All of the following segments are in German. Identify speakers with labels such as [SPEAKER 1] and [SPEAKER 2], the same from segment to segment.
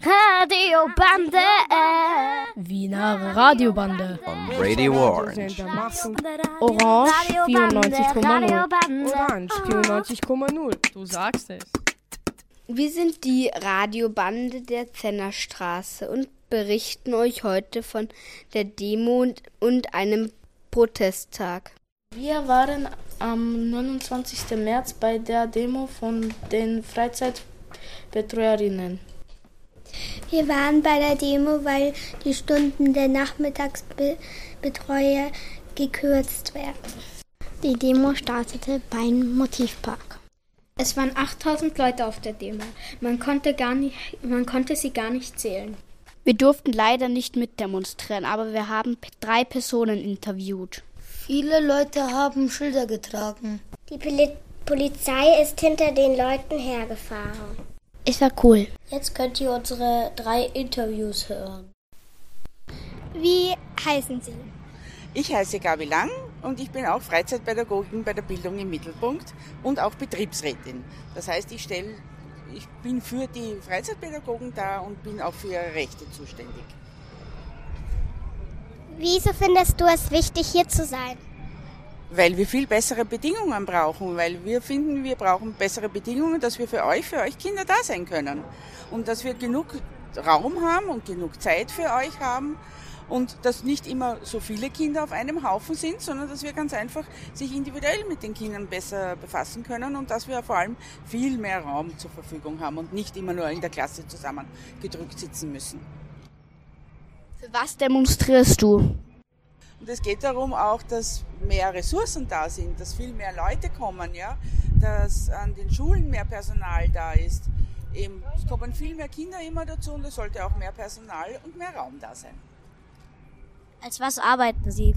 [SPEAKER 1] Radiobande.
[SPEAKER 2] Wiener Radiobande.
[SPEAKER 3] On Radio Orange.
[SPEAKER 2] Orange 94,0.
[SPEAKER 4] Orange 94,0.
[SPEAKER 5] Du sagst es.
[SPEAKER 6] Wir sind die Radiobande der Zennerstraße und berichten euch heute von der Demo und, und einem Protesttag.
[SPEAKER 7] Wir waren am 29. März bei der Demo von den Freizeitbetreuerinnen.
[SPEAKER 1] Wir waren bei der Demo, weil die Stunden der Nachmittagsbetreuer gekürzt werden. Die Demo startete beim Motivpark.
[SPEAKER 8] Es waren 8000 Leute auf der Demo. Man konnte, gar nicht, man konnte sie gar nicht zählen.
[SPEAKER 6] Wir durften leider nicht mitdemonstrieren, aber wir haben drei Personen interviewt.
[SPEAKER 9] Viele Leute haben Schilder getragen.
[SPEAKER 1] Die Poli Polizei ist hinter den Leuten hergefahren.
[SPEAKER 8] Es war cool.
[SPEAKER 9] Jetzt könnt ihr unsere drei Interviews hören.
[SPEAKER 1] Wie heißen Sie?
[SPEAKER 10] Ich heiße Gabi Lang und ich bin auch Freizeitpädagogin bei der Bildung im Mittelpunkt und auch Betriebsrätin. Das heißt, ich stelle, ich bin für die Freizeitpädagogen da und bin auch für ihre Rechte zuständig.
[SPEAKER 1] Wieso findest du es wichtig, hier zu sein?
[SPEAKER 10] Weil wir viel bessere Bedingungen brauchen, weil wir finden, wir brauchen bessere Bedingungen, dass wir für euch, für euch Kinder da sein können. Und dass wir genug Raum haben und genug Zeit für euch haben und dass nicht immer so viele Kinder auf einem Haufen sind, sondern dass wir ganz einfach sich individuell mit den Kindern besser befassen können und dass wir vor allem viel mehr Raum zur Verfügung haben und nicht immer nur in der Klasse zusammen gedrückt sitzen müssen.
[SPEAKER 6] Für was demonstrierst du?
[SPEAKER 10] Und es geht darum auch, dass mehr Ressourcen da sind, dass viel mehr Leute kommen, ja, dass an den Schulen mehr Personal da ist. Eben, es kommen viel mehr Kinder immer dazu und es sollte auch mehr Personal und mehr Raum da sein.
[SPEAKER 8] Als was arbeiten Sie?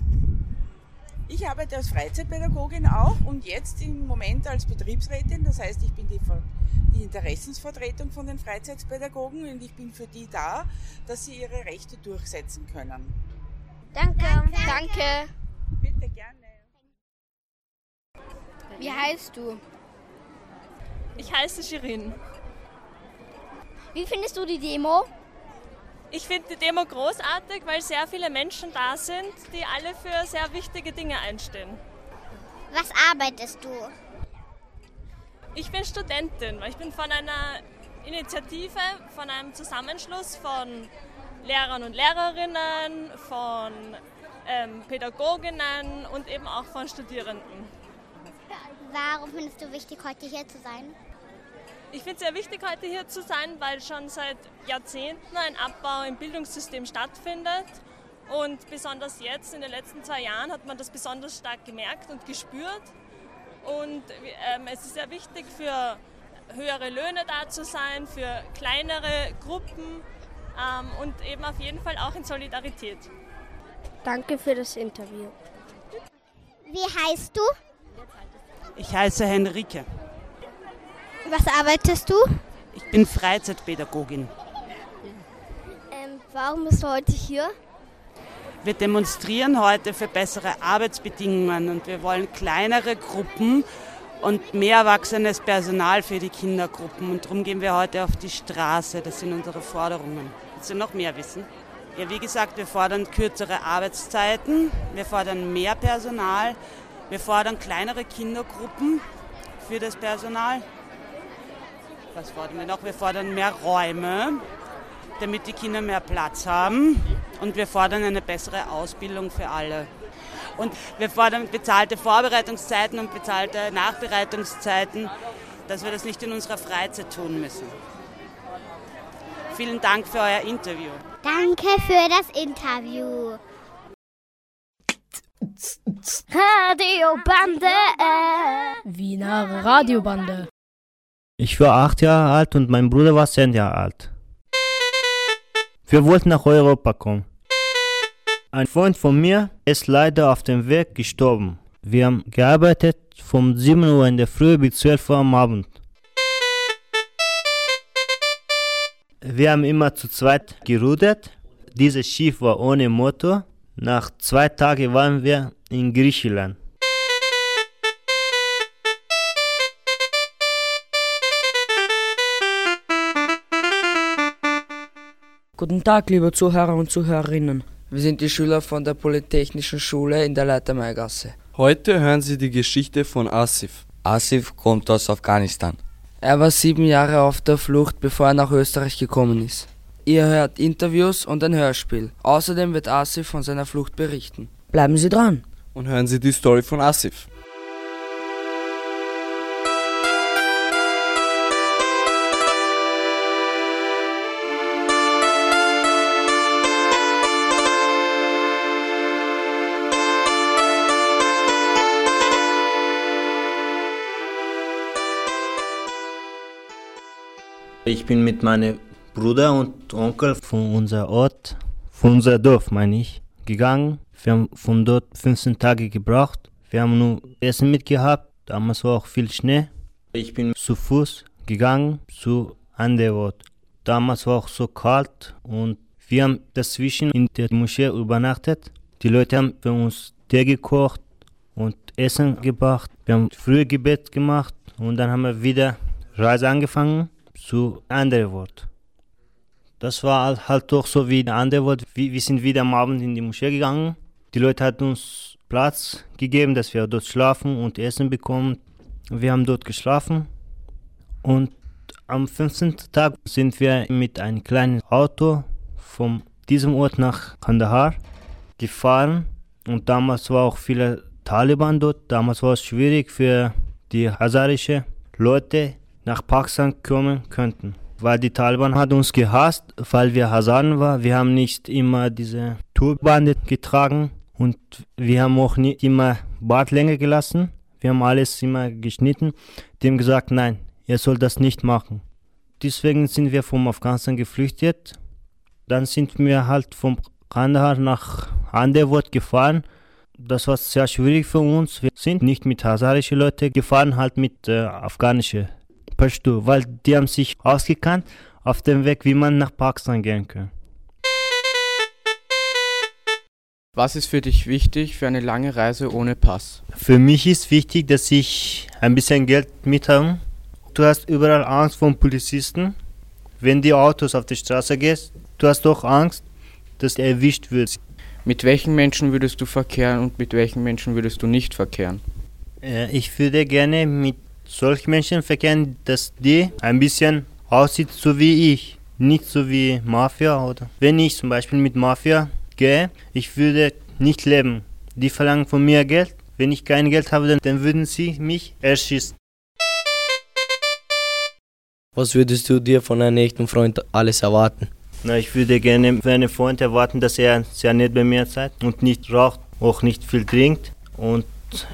[SPEAKER 10] Ich arbeite als Freizeitpädagogin auch und jetzt im Moment als Betriebsrätin. Das heißt, ich bin die, die Interessensvertretung von den Freizeitpädagogen und ich bin für die da, dass sie ihre Rechte durchsetzen können.
[SPEAKER 1] Danke.
[SPEAKER 6] Danke.
[SPEAKER 10] Bitte gerne.
[SPEAKER 6] Wie heißt du?
[SPEAKER 5] Ich heiße Shirin.
[SPEAKER 1] Wie findest du die Demo?
[SPEAKER 5] Ich finde die Demo großartig, weil sehr viele Menschen da sind, die alle für sehr wichtige Dinge einstehen.
[SPEAKER 1] Was arbeitest du?
[SPEAKER 5] Ich bin Studentin, weil ich bin von einer Initiative, von einem Zusammenschluss von Lehrern und Lehrerinnen, von ähm, Pädagoginnen und eben auch von Studierenden.
[SPEAKER 1] Warum findest du wichtig, heute hier zu sein?
[SPEAKER 5] Ich finde es sehr wichtig, heute hier zu sein, weil schon seit Jahrzehnten ein Abbau im Bildungssystem stattfindet. Und besonders jetzt, in den letzten zwei Jahren, hat man das besonders stark gemerkt und gespürt. Und ähm, es ist sehr wichtig, für höhere Löhne da zu sein, für kleinere Gruppen ähm, und eben auf jeden Fall auch in Solidarität.
[SPEAKER 6] Danke für das Interview.
[SPEAKER 1] Wie heißt du?
[SPEAKER 11] Ich heiße Henrike.
[SPEAKER 1] Was arbeitest du?
[SPEAKER 11] Ich bin Freizeitpädagogin.
[SPEAKER 1] Ähm, warum bist du heute hier?
[SPEAKER 11] Wir demonstrieren heute für bessere Arbeitsbedingungen und wir wollen kleinere Gruppen und mehr erwachsenes Personal für die Kindergruppen. Und darum gehen wir heute auf die Straße. Das sind unsere Forderungen. Du noch mehr wissen? Ja, wie gesagt, wir fordern kürzere Arbeitszeiten, wir fordern mehr Personal, wir fordern kleinere Kindergruppen für das Personal. Was fordern wir noch? Wir fordern mehr Räume, damit die Kinder mehr Platz haben. Und wir fordern eine bessere Ausbildung für alle. Und wir fordern bezahlte Vorbereitungszeiten und bezahlte Nachbereitungszeiten, dass wir das nicht in unserer Freizeit tun müssen. Vielen Dank für euer Interview.
[SPEAKER 1] Danke für das Interview.
[SPEAKER 2] Radiobande. Wiener Radiobande.
[SPEAKER 12] Ich war acht Jahre alt und mein Bruder war zehn Jahre alt. Wir wollten nach Europa kommen. Ein Freund von mir ist leider auf dem Weg gestorben. Wir haben gearbeitet von 7 Uhr in der Früh bis 12 Uhr am Abend. Wir haben immer zu zweit gerudert. Dieses Schiff war ohne Motor. Nach zwei Tagen waren wir in Griechenland.
[SPEAKER 3] Guten Tag, liebe Zuhörer und Zuhörerinnen.
[SPEAKER 13] Wir sind die Schüler von der Polytechnischen Schule in der Leitermeigasse.
[SPEAKER 14] Heute hören Sie die Geschichte von Asif.
[SPEAKER 15] Asif kommt aus Afghanistan.
[SPEAKER 13] Er war sieben Jahre auf der Flucht, bevor er nach Österreich gekommen ist. Ihr hört Interviews und ein Hörspiel. Außerdem wird Asif von seiner Flucht berichten.
[SPEAKER 3] Bleiben Sie dran.
[SPEAKER 14] Und hören Sie die Story von Asif.
[SPEAKER 12] Ich bin mit meinem Bruder und Onkel von unser Ort, von unser Dorf meine ich, gegangen. Wir haben von dort 15 Tage gebraucht. Wir haben nur Essen mitgehabt. Damals war auch viel Schnee. Ich bin zu Fuß gegangen zu Anderwort. Damals war auch so kalt und wir haben dazwischen in der Moschee übernachtet. Die Leute haben für uns Tee gekocht und Essen gebracht. Wir haben früh Gebet gemacht und dann haben wir wieder Reise angefangen zu Underwood. Das war halt doch so wie Underwood. Wir, wir sind wieder am Abend in die Moschee gegangen. Die Leute hatten uns Platz gegeben, dass wir dort schlafen und Essen bekommen. Wir haben dort geschlafen und am 15. Tag sind wir mit einem kleinen Auto von diesem Ort nach Kandahar gefahren und damals war auch viele Taliban dort. Damals war es schwierig für die hazarische Leute nach Pakistan kommen könnten. Weil die Taliban hat uns gehasst, weil wir Hazaren waren. Wir haben nicht immer diese Turbande getragen und wir haben auch nicht immer Bartlänge gelassen. Wir haben alles immer geschnitten. Haben gesagt, nein, ihr sollt das nicht machen. Deswegen sind wir vom Afghanistan geflüchtet. Dann sind wir halt vom Kandahar nach Underwood gefahren. Das war sehr schwierig für uns. Wir sind nicht mit hazarischen Leuten gefahren, halt mit äh, afghanischen Pashto, weil die haben sich ausgekannt auf dem Weg, wie man nach Pakistan gehen kann.
[SPEAKER 16] Was ist für dich wichtig für eine lange Reise ohne Pass?
[SPEAKER 12] Für mich ist wichtig, dass ich ein bisschen Geld mit habe. Du hast überall Angst vor Polizisten. Wenn die Autos auf die Straße gehst, du hast doch Angst, dass du erwischt wirst.
[SPEAKER 16] Mit welchen Menschen würdest du verkehren und mit welchen Menschen würdest du nicht verkehren?
[SPEAKER 12] Äh, ich würde gerne mit solchen Menschen verkehren, dass die ein bisschen aussieht so wie ich, nicht so wie Mafia oder. Wenn ich zum Beispiel mit Mafia gehe, ich würde nicht leben. Die verlangen von mir Geld. Wenn ich kein Geld habe, dann, dann würden sie mich erschießen.
[SPEAKER 15] Was würdest du dir von einem echten Freund alles erwarten?
[SPEAKER 12] Na, ich würde gerne für einen Freund erwarten, dass er sehr nett bei mir seid und nicht raucht, auch nicht viel trinkt und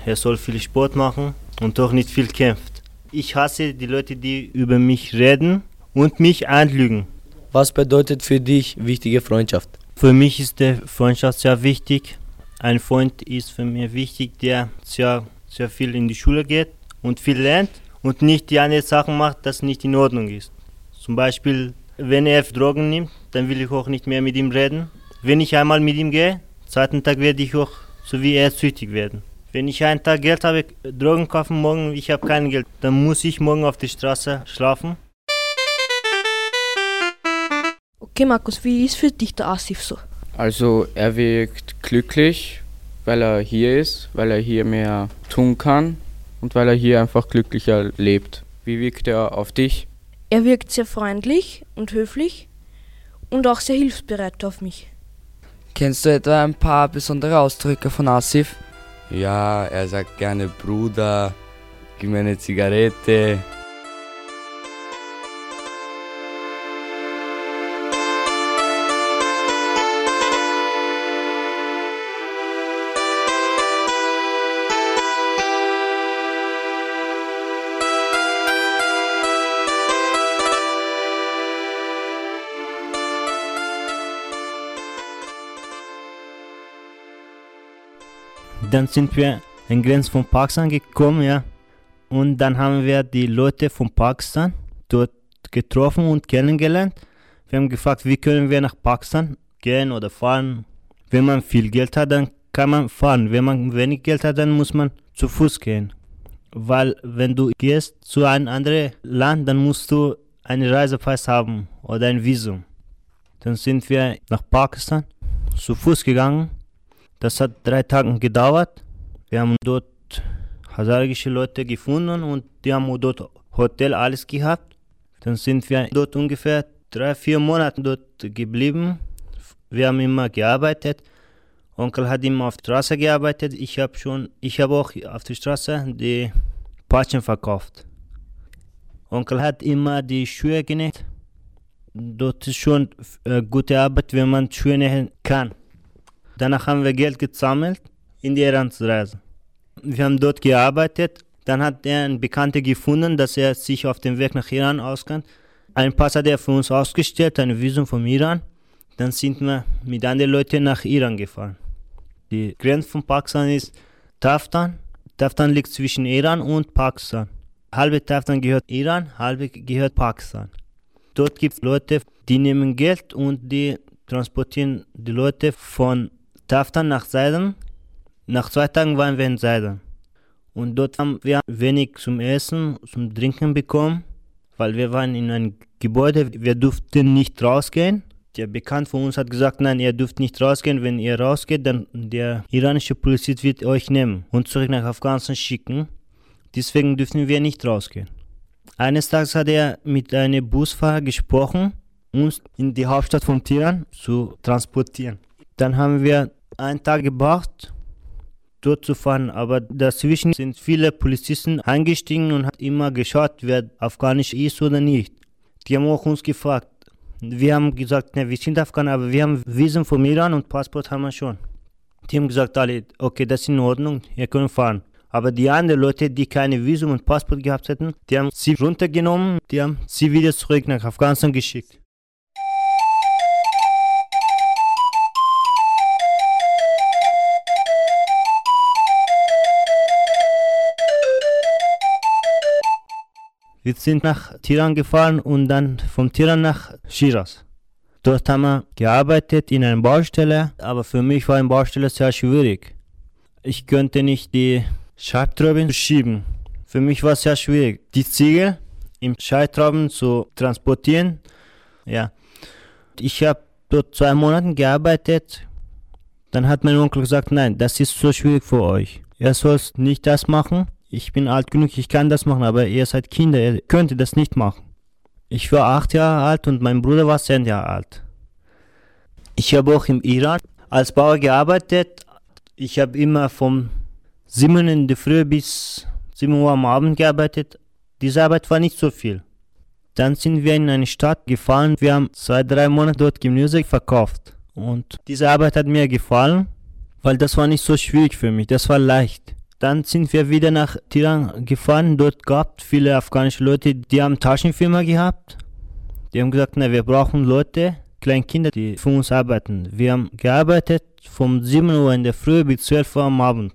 [SPEAKER 12] er soll viel Sport machen und auch nicht viel kämpft. Ich hasse die Leute, die über mich reden und mich anlügen.
[SPEAKER 15] Was bedeutet für dich wichtige Freundschaft?
[SPEAKER 12] Für mich ist die Freundschaft sehr wichtig. Ein Freund ist für mich wichtig, der sehr, sehr viel in die Schule geht und viel lernt und nicht die anderen Sachen macht, das nicht in Ordnung ist. Zum Beispiel, wenn er Drogen nimmt, dann will ich auch nicht mehr mit ihm reden. Wenn ich einmal mit ihm gehe, zweiten Tag werde ich auch so wie er süchtig werden. Wenn ich einen Tag Geld habe, Drogen kaufen, morgen ich habe kein Geld, dann muss ich morgen auf die Straße schlafen.
[SPEAKER 2] Okay, Markus, wie ist für dich der Asif so?
[SPEAKER 16] Also er wirkt glücklich, weil er hier ist, weil er hier mehr tun kann und weil er hier einfach glücklicher lebt. Wie wirkt er auf dich?
[SPEAKER 2] Er wirkt sehr freundlich und höflich und auch sehr hilfsbereit auf mich.
[SPEAKER 13] Kennst du etwa ein paar besondere Ausdrücke von Asif?
[SPEAKER 15] Ja, er sagt gerne Bruder, gib mir eine Zigarette.
[SPEAKER 12] Dann sind wir an Grenze von Pakistan gekommen, ja. Und dann haben wir die Leute von Pakistan dort getroffen und kennengelernt. Wir haben gefragt, wie können wir nach Pakistan gehen oder fahren. Wenn man viel Geld hat, dann kann man fahren. Wenn man wenig Geld hat, dann muss man zu Fuß gehen. Weil wenn du gehst zu einem anderen Land, dann musst du einen Reisepass haben oder ein Visum. Dann sind wir nach Pakistan zu Fuß gegangen. Das hat drei Tage gedauert. Wir haben dort hazarische Leute gefunden und die haben dort Hotel alles gehabt. Dann sind wir dort ungefähr drei, vier Monate dort geblieben. Wir haben immer gearbeitet. Onkel hat immer auf der Straße gearbeitet. Ich habe schon, ich habe auch auf der Straße die Patschen verkauft. Onkel hat immer die Schuhe genäht. Dort ist schon äh, gute Arbeit, wenn man Schuhe nähen kann. Danach haben wir Geld gesammelt in die Iransreise. Wir haben dort gearbeitet. Dann hat er einen Bekannten gefunden, dass er sich auf dem Weg nach Iran auskennt. Ein Pass hat er für uns ausgestellt, ein Visum vom Iran. Dann sind wir mit anderen Leuten nach Iran gefahren. Die Grenze von Pakistan ist Taftan. Taftan liegt zwischen Iran und Pakistan. Halbe Taftan gehört Iran, halbe gehört Pakistan. Dort gibt es Leute, die nehmen Geld und die transportieren die Leute von Taftan nach Seiden. Nach zwei Tagen waren wir in Seiden. Und dort haben wir wenig zum Essen, zum Trinken bekommen, weil wir waren in einem Gebäude, wir durften nicht rausgehen. Der Bekannte von uns hat gesagt, nein, ihr dürft nicht rausgehen. Wenn ihr rausgeht, dann der iranische Polizist wird euch nehmen und zurück nach Afghanistan schicken. Deswegen dürfen wir nicht rausgehen. Eines Tages hat er mit einem Busfahrer gesprochen, uns in die Hauptstadt von Tiran zu transportieren. Dann haben wir einen Tag gebraucht, dort zu fahren, aber dazwischen sind viele Polizisten eingestiegen und hat immer geschaut, wer afghanisch ist oder nicht. Die haben auch uns gefragt. Wir haben gesagt, ne, wir sind Afghaner, aber wir haben Visum vom Iran und Passport haben wir schon. Die haben gesagt alle, okay, das ist in Ordnung, ihr könnt fahren. Aber die anderen Leute, die keine Visum und Passport gehabt hätten, die haben sie runtergenommen, die haben sie wieder zurück nach Afghanistan geschickt. Wir sind nach Tiran gefahren und dann vom Tiran nach Shiraz. Dort haben wir gearbeitet in einer Baustelle, aber für mich war eine Baustelle sehr schwierig. Ich könnte nicht die Scheibtrauben schieben. Für mich war es sehr schwierig, die Ziegel im Scheibtrauben zu transportieren. Ja, ich habe dort zwei Monate gearbeitet. Dann hat mein Onkel gesagt, nein, das ist so schwierig für euch. Ihr sollt nicht das machen ich bin alt genug, ich kann das machen, aber ihr seid Kinder, ihr könnt das nicht machen. Ich war acht Jahre alt und mein Bruder war zehn Jahre alt. Ich habe auch im Iran als Bauer gearbeitet. Ich habe immer vom 7 in der Früh bis 7 Uhr am Abend gearbeitet. Diese Arbeit war nicht so viel. Dann sind wir in eine Stadt gefahren. Wir haben zwei, drei Monate dort Gemüse verkauft. Und diese Arbeit hat mir gefallen, weil das war nicht so schwierig für mich. Das war leicht. Dann sind wir wieder nach Tiran gefahren. Dort gab es viele afghanische Leute, die haben Taschenfirma gehabt. Die haben gesagt, na, wir brauchen Leute, kleine Kinder, die für uns arbeiten. Wir haben gearbeitet von 7 Uhr in der Früh bis 12 Uhr am Abend.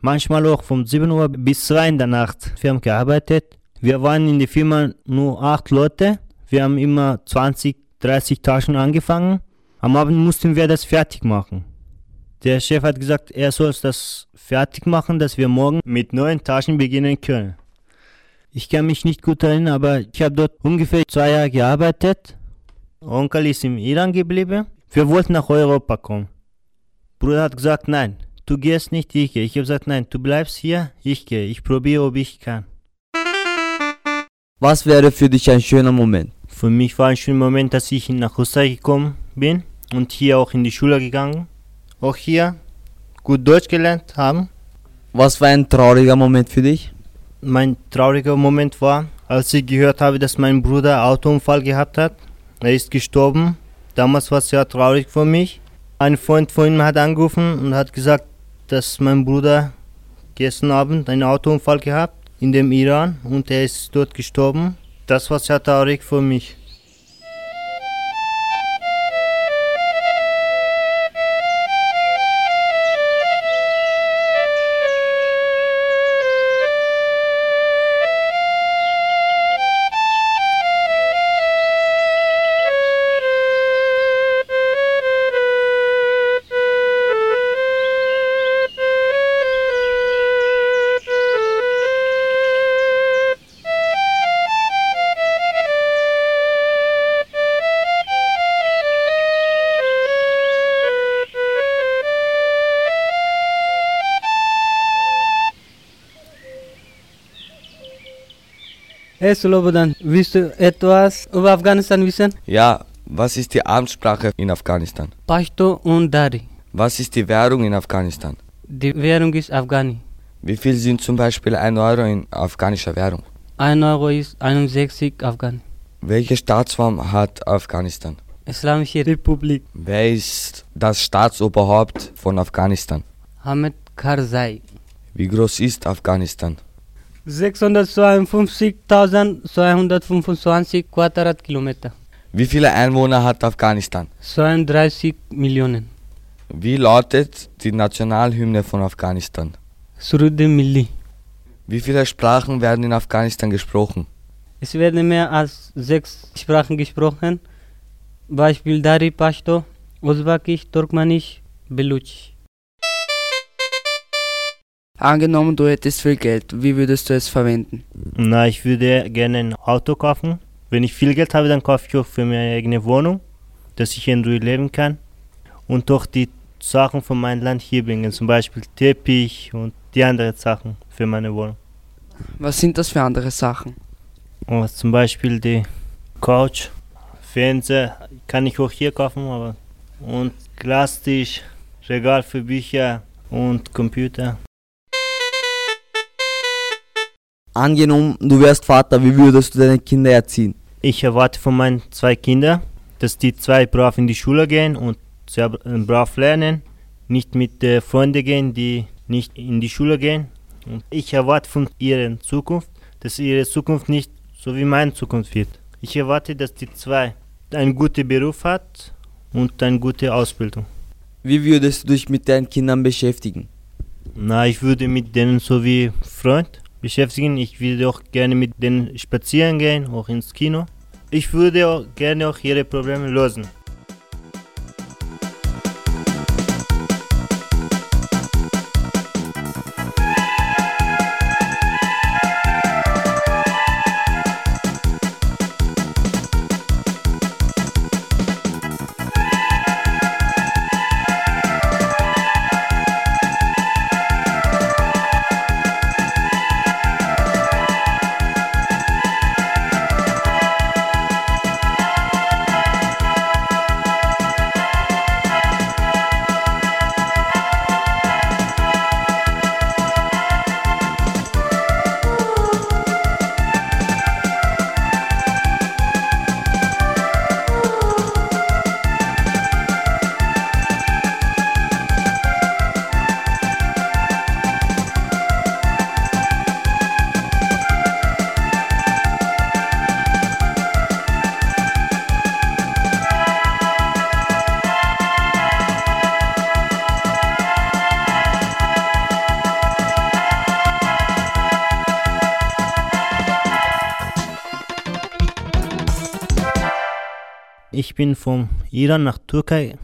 [SPEAKER 12] Manchmal auch von 7 Uhr bis 2 in der Nacht. Wir haben gearbeitet. Wir waren in der Firma nur 8 Leute. Wir haben immer 20, 30 Taschen angefangen. Am Abend mussten wir das fertig machen. Der Chef hat gesagt, er soll das fertig machen, dass wir morgen mit neuen Taschen beginnen können. Ich kann mich nicht gut erinnern, aber ich habe dort ungefähr zwei Jahre gearbeitet. Onkel ist im Iran geblieben. Wir wollten nach Europa kommen. Bruder hat gesagt, nein, du gehst nicht, ich gehe. Ich habe gesagt, nein, du bleibst hier, ich gehe. Ich probiere, ob ich kann.
[SPEAKER 17] Was wäre für dich ein schöner Moment?
[SPEAKER 12] Für mich war ein schöner Moment, dass ich nach Österreich gekommen bin und hier auch in die Schule gegangen. Auch hier gut Deutsch gelernt haben.
[SPEAKER 17] Was war ein trauriger Moment für dich?
[SPEAKER 12] Mein trauriger Moment war, als ich gehört habe, dass mein Bruder einen Autounfall gehabt hat. Er ist gestorben. Damals war es sehr traurig für mich. Ein Freund von ihm hat angerufen und hat gesagt, dass mein Bruder gestern Abend einen Autounfall gehabt in dem Iran und er ist dort gestorben. Das war sehr traurig für mich.
[SPEAKER 18] Hey Slobodan, willst du etwas über Afghanistan wissen?
[SPEAKER 15] Ja, was ist die Amtssprache in Afghanistan?
[SPEAKER 18] Pashto und Dari.
[SPEAKER 15] Was ist die Währung in Afghanistan?
[SPEAKER 18] Die Währung ist Afghani.
[SPEAKER 15] Wie viel sind zum Beispiel 1 Euro in afghanischer Währung?
[SPEAKER 18] 1 Euro ist 61 Afghani.
[SPEAKER 15] Welche Staatsform hat Afghanistan?
[SPEAKER 18] Islamische Republik.
[SPEAKER 15] Wer ist das Staatsoberhaupt von Afghanistan?
[SPEAKER 18] Hamid Karzai.
[SPEAKER 15] Wie groß ist Afghanistan?
[SPEAKER 18] 652.225 Quadratkilometer.
[SPEAKER 15] Wie viele Einwohner hat Afghanistan?
[SPEAKER 18] 32 Millionen.
[SPEAKER 15] Wie lautet die Nationalhymne von Afghanistan?
[SPEAKER 18] Surud Milli.
[SPEAKER 15] Wie viele Sprachen werden in Afghanistan gesprochen?
[SPEAKER 18] Es werden mehr als sechs Sprachen gesprochen. Beispiel Dari Pashto, Usbekisch, Turkmenisch, Beluchisch.
[SPEAKER 13] Angenommen, du hättest viel Geld, wie würdest du es verwenden?
[SPEAKER 12] Na, ich würde gerne ein Auto kaufen. Wenn ich viel Geld habe, dann kaufe ich auch für meine eigene Wohnung, dass ich in Ruhe leben kann. Und doch die Sachen von meinem Land hier bringen, zum Beispiel Teppich und die anderen Sachen für meine Wohnung.
[SPEAKER 13] Was sind das für andere Sachen?
[SPEAKER 12] Und zum Beispiel die Couch, Fernseher kann ich auch hier kaufen, aber und Glastisch, Regal für Bücher und Computer.
[SPEAKER 17] Angenommen, du wärst Vater, wie würdest du deine Kinder erziehen?
[SPEAKER 12] Ich erwarte von meinen zwei Kindern, dass die zwei brav in die Schule gehen und sehr brav lernen, nicht mit äh, Freunden gehen, die nicht in die Schule gehen. Und ich erwarte von ihrer Zukunft, dass ihre Zukunft nicht so wie meine Zukunft wird. Ich erwarte, dass die zwei einen guten Beruf hat und eine gute Ausbildung.
[SPEAKER 17] Wie würdest du dich mit deinen Kindern beschäftigen?
[SPEAKER 12] Na, ich würde mit denen so wie Freund beschäftigen. Ich würde auch gerne mit denen spazieren gehen, auch ins Kino. Ich würde auch gerne auch ihre Probleme lösen. Bin vom Iran nach Türkei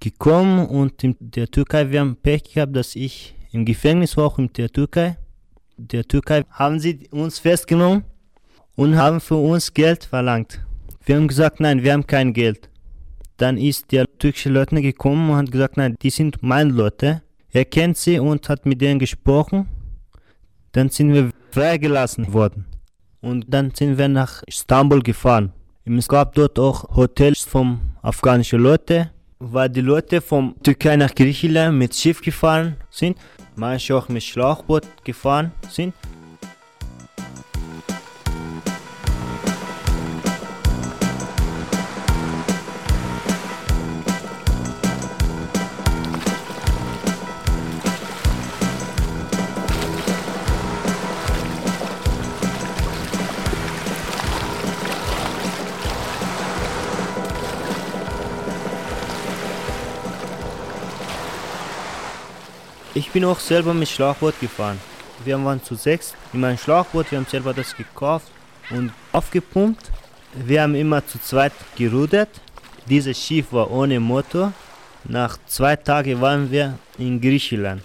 [SPEAKER 12] gekommen und in der Türkei wir haben Pech gehabt, dass ich im Gefängnis war, auch in der Türkei. Der Türkei haben sie uns festgenommen und haben für uns Geld verlangt. Wir haben gesagt, nein, wir haben kein Geld. Dann ist der türkische Leutnant gekommen und hat gesagt, nein, die sind meine Leute. Er kennt sie und hat mit denen gesprochen. Dann sind wir freigelassen worden. Und dann sind wir nach Istanbul gefahren. Es gab dort auch Hotels von afghanischen Leuten, weil die Leute von Türkei nach Griechenland mit Schiff gefahren sind, manche auch mit Schlauchboot gefahren sind. Bin auch selber mit Schlauchboot gefahren. Wir waren zu sechs in meinem Schlauchboot, wir haben selber das gekauft und aufgepumpt. Wir haben immer zu zweit gerudert. Dieses Schiff war ohne Motor. Nach zwei Tagen waren wir in Griechenland.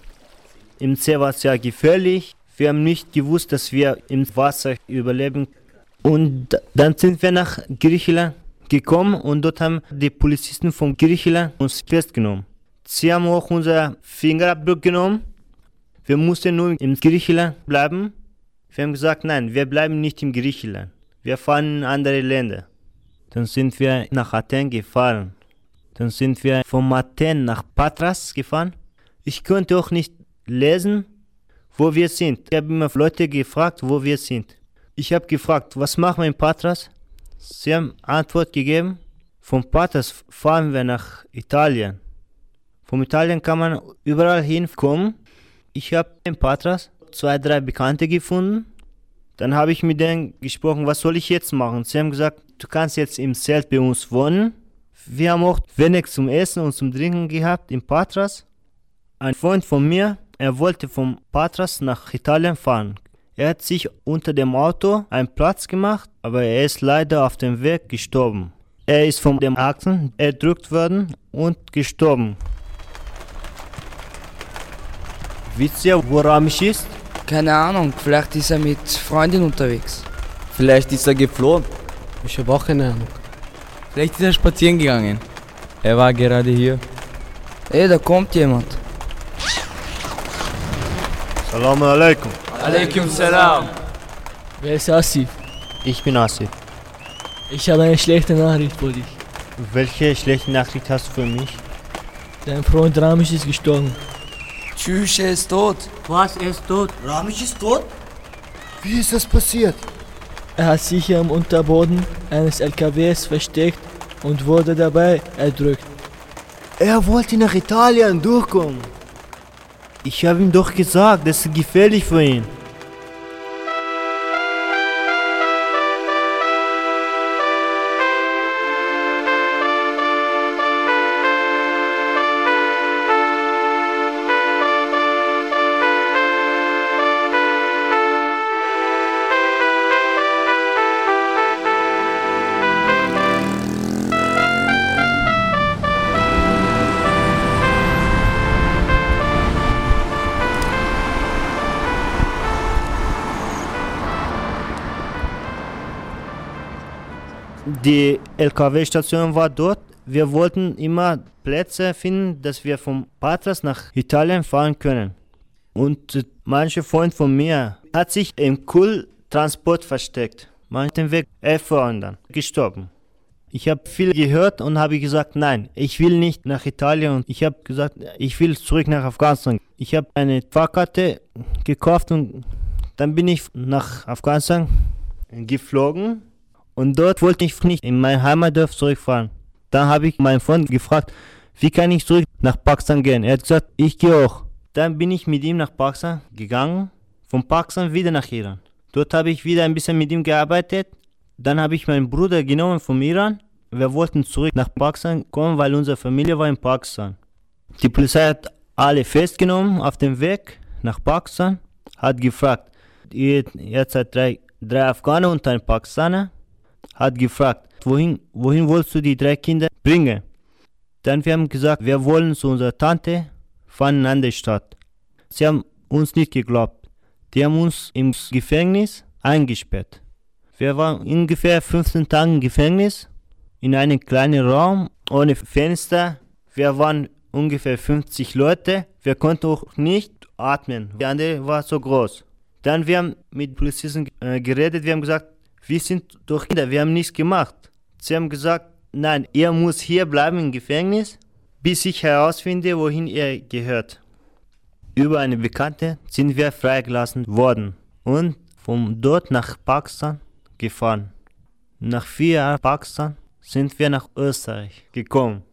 [SPEAKER 12] Im See war es ja gefährlich. Wir haben nicht gewusst, dass wir im Wasser überleben. Und dann sind wir nach Griechenland gekommen und dort haben die Polizisten von Griechenland uns festgenommen. Sie haben auch unser Fingerabdruck genommen. Wir mussten nur in Griechenland bleiben. Wir haben gesagt, nein, wir bleiben nicht in Griechenland. Wir fahren in andere Länder. Dann sind wir nach Athen gefahren. Dann sind wir von Athen nach Patras gefahren. Ich konnte auch nicht lesen, wo wir sind. Ich habe immer Leute gefragt, wo wir sind. Ich habe gefragt, was machen wir in Patras? Sie haben Antwort gegeben. Von Patras fahren wir nach Italien. Von Italien kann man überall hinkommen. Ich habe in Patras zwei, drei Bekannte gefunden. Dann habe ich mit denen gesprochen, was soll ich jetzt machen? Sie haben gesagt, du kannst jetzt im Zelt bei uns wohnen. Wir haben auch wenig zum Essen und zum Trinken gehabt in Patras. Ein Freund von mir, er wollte von Patras nach Italien fahren. Er hat sich unter dem Auto einen Platz gemacht, aber er ist leider auf dem Weg gestorben. Er ist von dem Achsen erdrückt worden und gestorben. Wisst ihr, wo Ramesh ist?
[SPEAKER 13] Keine Ahnung, vielleicht ist er mit Freundin unterwegs.
[SPEAKER 17] Vielleicht ist er geflohen.
[SPEAKER 19] Ich habe auch keine Ahnung.
[SPEAKER 15] Vielleicht ist er spazieren gegangen. Er war gerade hier.
[SPEAKER 13] Ey, da kommt jemand.
[SPEAKER 12] Salam alaikum.
[SPEAKER 15] Alaikum salam.
[SPEAKER 20] Wer ist Asif?
[SPEAKER 12] Ich bin Asif.
[SPEAKER 20] Ich habe eine schlechte Nachricht für dich.
[SPEAKER 12] Welche schlechte Nachricht hast du für mich?
[SPEAKER 20] Dein Freund Ramesh ist gestorben.
[SPEAKER 13] Tschüss, er ist tot.
[SPEAKER 3] Was, er ist tot?
[SPEAKER 17] Ramesh ist tot?
[SPEAKER 19] Wie ist das passiert?
[SPEAKER 20] Er hat sich hier am Unterboden eines LKWs versteckt und wurde dabei erdrückt.
[SPEAKER 3] Er wollte nach Italien durchkommen.
[SPEAKER 12] Ich habe ihm doch gesagt, das ist gefährlich für ihn. LKW-Station war dort. Wir wollten immer Plätze finden, dass wir von Patras nach Italien fahren können. Und äh, manche Freund von mir hat sich im Kühltransport versteckt. Man hat den Weg erfahren dann, gestorben. Ich habe viel gehört und habe gesagt, nein, ich will nicht nach Italien. Und ich habe gesagt, ich will zurück nach Afghanistan. Ich habe eine Fahrkarte gekauft und dann bin ich nach Afghanistan geflogen. Und dort wollte ich nicht in mein Heimatdorf zurückfahren. Dann habe ich meinen Freund gefragt, wie kann ich zurück nach Pakistan gehen? Er hat gesagt, ich gehe auch. Dann bin ich mit ihm nach Pakistan gegangen, von Pakistan wieder nach Iran. Dort habe ich wieder ein bisschen mit ihm gearbeitet. Dann habe ich meinen Bruder genommen vom Iran. Wir wollten zurück nach Pakistan kommen, weil unsere Familie war in Pakistan. Die Polizei hat alle festgenommen auf dem Weg nach Pakistan, hat gefragt, ihr, ihr seid drei, drei Afghaner und ein Pakistaner, hat gefragt, wohin, wohin willst du die drei Kinder bringen? Dann wir haben gesagt, wir wollen zu unserer Tante fahren in eine andere Stadt. Sie haben uns nicht geglaubt. Die haben uns im Gefängnis eingesperrt. Wir waren ungefähr 15 Tage im Gefängnis, in einem kleinen Raum, ohne Fenster. Wir waren ungefähr 50 Leute. Wir konnten auch nicht atmen. Die andere war so groß. Dann wir haben mit Polizisten äh, geredet. Wir haben gesagt, wir sind doch Kinder, wir haben nichts gemacht. Sie haben gesagt, nein, ihr muss hier bleiben im Gefängnis, bis ich herausfinde, wohin ihr gehört. Über eine Bekannte sind wir freigelassen worden und von dort nach Pakistan gefahren. Nach vier Jahren Pakistan sind wir nach Österreich gekommen.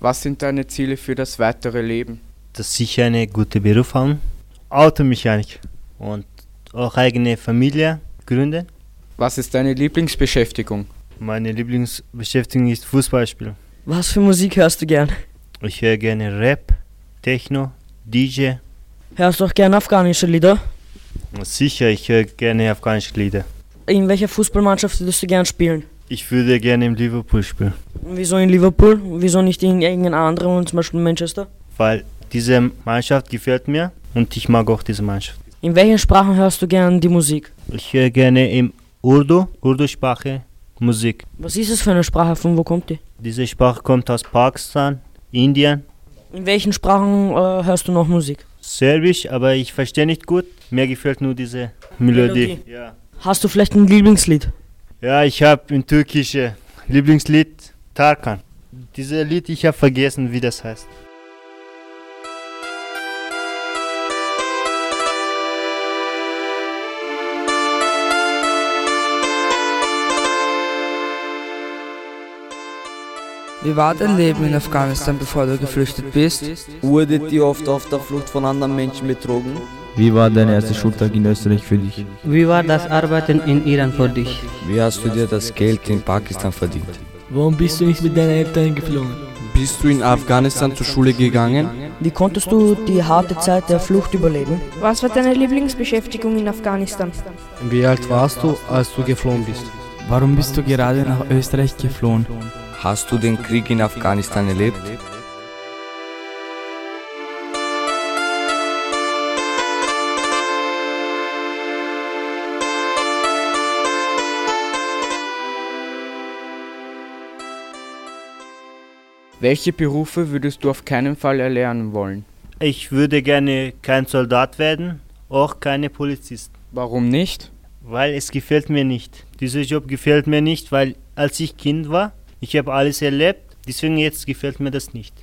[SPEAKER 16] Was sind deine Ziele für das weitere Leben?
[SPEAKER 12] Dass ich eine gute Beruf habe, Automechanik und auch eigene Familie gründen.
[SPEAKER 16] Was ist deine Lieblingsbeschäftigung?
[SPEAKER 12] Meine Lieblingsbeschäftigung ist Fußballspielen.
[SPEAKER 2] Was für Musik hörst du gern?
[SPEAKER 12] Ich höre gerne Rap, Techno, DJ.
[SPEAKER 2] Hörst du auch gerne afghanische Lieder?
[SPEAKER 12] Sicher, ich höre gerne afghanische Lieder.
[SPEAKER 2] In welcher Fußballmannschaft würdest du gern spielen?
[SPEAKER 12] Ich würde gerne im Liverpool spielen.
[SPEAKER 2] Wieso in Liverpool? Wieso nicht in irgendeiner anderen, zum Beispiel Manchester?
[SPEAKER 12] Weil diese Mannschaft gefällt mir und ich mag auch diese Mannschaft.
[SPEAKER 2] In welchen Sprachen hörst du gern die Musik?
[SPEAKER 12] Ich höre gerne im Urdu, Urdu-Sprache, Musik.
[SPEAKER 2] Was ist es für eine Sprache? Von wo kommt die?
[SPEAKER 12] Diese Sprache kommt aus Pakistan, Indien.
[SPEAKER 2] In welchen Sprachen äh, hörst du noch Musik?
[SPEAKER 12] Serbisch, aber ich verstehe nicht gut. Mir gefällt nur diese Melodie.
[SPEAKER 2] Melodie.
[SPEAKER 12] Ja.
[SPEAKER 2] Hast du vielleicht ein Lieblingslied?
[SPEAKER 12] Ja, ich habe ein türkisches Lieblingslied Tarkan. Dieses Lied, ich habe vergessen, wie das heißt.
[SPEAKER 13] Wie war dein Leben in Afghanistan, bevor du geflüchtet bist?
[SPEAKER 17] Wurdet ihr oft auf der Flucht von anderen Menschen betrogen?
[SPEAKER 16] Wie war dein erster Schultag in Österreich für dich?
[SPEAKER 18] Wie war das Arbeiten in Iran für dich?
[SPEAKER 15] Wie hast du dir das Geld in Pakistan verdient?
[SPEAKER 20] Warum bist du nicht mit deinen Eltern geflogen?
[SPEAKER 14] Bist du in Afghanistan zur Schule gegangen?
[SPEAKER 2] Wie konntest du die harte Zeit der Flucht überleben?
[SPEAKER 7] Was war deine Lieblingsbeschäftigung in Afghanistan?
[SPEAKER 19] Wie alt warst du, als du geflohen bist?
[SPEAKER 21] Warum bist du gerade nach Österreich geflohen?
[SPEAKER 15] Hast du den Krieg in Afghanistan erlebt?
[SPEAKER 16] Welche Berufe würdest du auf keinen Fall erlernen wollen?
[SPEAKER 12] Ich würde gerne kein Soldat werden, auch keine Polizist.
[SPEAKER 16] Warum nicht?
[SPEAKER 12] Weil es gefällt mir nicht. Dieser Job gefällt mir nicht, weil als ich Kind war, ich habe alles erlebt, deswegen jetzt gefällt mir das nicht.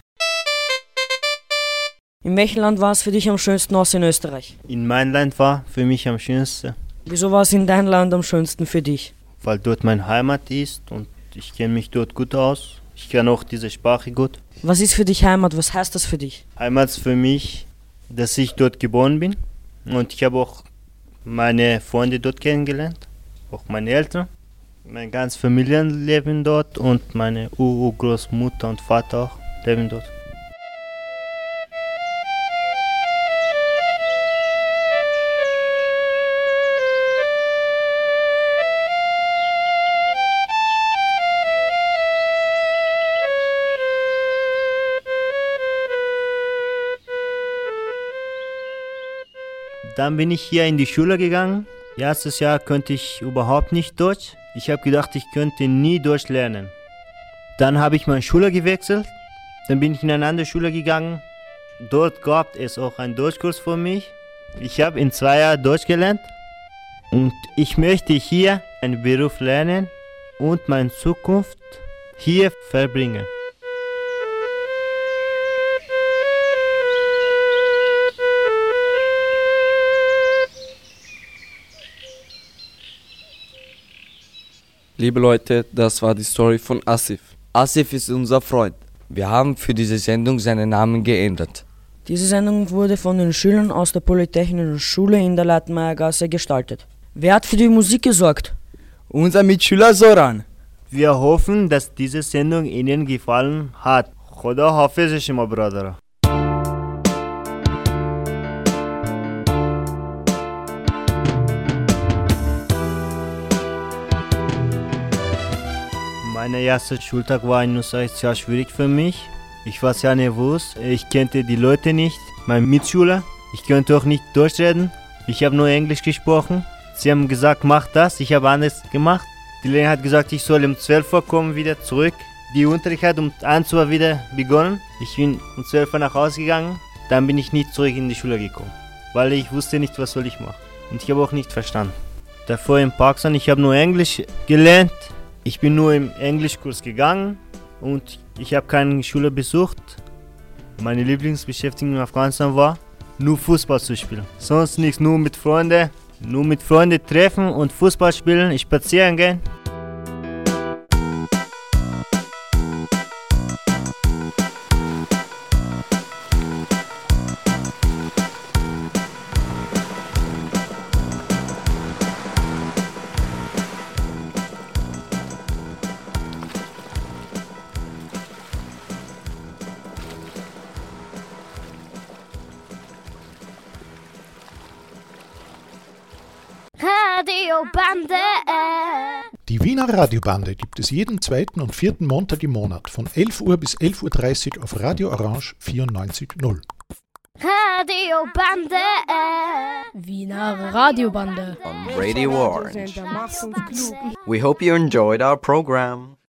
[SPEAKER 2] In welchem Land war es für dich am schönsten aus in Österreich?
[SPEAKER 12] In meinem Land war für mich am schönsten,
[SPEAKER 2] Wieso war es in deinem Land am schönsten für dich?
[SPEAKER 12] weil dort meine Heimat ist und ich kenne mich dort gut aus. Ich kann auch diese Sprache gut.
[SPEAKER 2] Was ist für dich Heimat? Was heißt das für dich?
[SPEAKER 12] Heimat ist für mich, dass ich dort geboren bin und ich habe auch meine Freunde dort kennengelernt, auch meine Eltern. Mein ganzes Familienleben dort und meine Urgroßmutter und Vater auch leben dort. Dann bin ich hier in die Schule gegangen. Erstes Jahr könnte ich überhaupt nicht Deutsch. Ich habe gedacht, ich könnte nie Deutsch lernen. Dann habe ich meine Schule gewechselt. Dann bin ich in eine andere Schule gegangen. Dort gab es auch einen Deutschkurs für mich. Ich habe in zwei Jahren Deutsch gelernt. Und ich möchte hier einen Beruf lernen und meine Zukunft hier verbringen.
[SPEAKER 14] Liebe Leute, das war die Story von Asif.
[SPEAKER 17] Asif ist unser Freund.
[SPEAKER 15] Wir haben für diese Sendung seinen Namen geändert.
[SPEAKER 2] Diese Sendung wurde von den Schülern aus der Polytechnischen Schule in der Leitmeiergasse gestaltet. Wer hat für die Musik gesorgt?
[SPEAKER 17] Unser Mitschüler Soran.
[SPEAKER 12] Wir hoffen, dass diese Sendung Ihnen gefallen hat. Khuda Hafiz Shima Brother. Mein erster Schultag war in Österreich sehr schwierig für mich. Ich war sehr nervös, ich kannte die Leute nicht, mein Mitschüler. Ich konnte auch nicht durchreden. Ich habe nur Englisch gesprochen. Sie haben gesagt, mach das, ich habe anders gemacht. Die Lehrerin hat gesagt, ich soll um 12 Uhr kommen, wieder zurück. Die Unterricht hat um 1 Uhr wieder begonnen. Ich bin um 12 Uhr nach Hause gegangen. Dann bin ich nicht zurück in die Schule gekommen, weil ich wusste nicht, was soll ich machen. Und ich habe auch nicht verstanden. Davor in Pakistan, ich habe nur Englisch gelernt. Ich bin nur im Englischkurs gegangen und ich habe keine Schule besucht. Meine Lieblingsbeschäftigung in Afghanistan war, nur Fußball zu spielen. Sonst nichts, nur mit Freunden. Nur mit Freunden treffen und Fußball spielen, spazieren gehen.
[SPEAKER 22] Radiobande gibt es jeden zweiten und vierten Montag im Monat von 11 Uhr bis 11.30 Uhr auf Radio Orange 94.0.
[SPEAKER 23] Radiobande.
[SPEAKER 8] Wiener Radiobande.
[SPEAKER 24] on Radio Orange. We hope you enjoyed our program.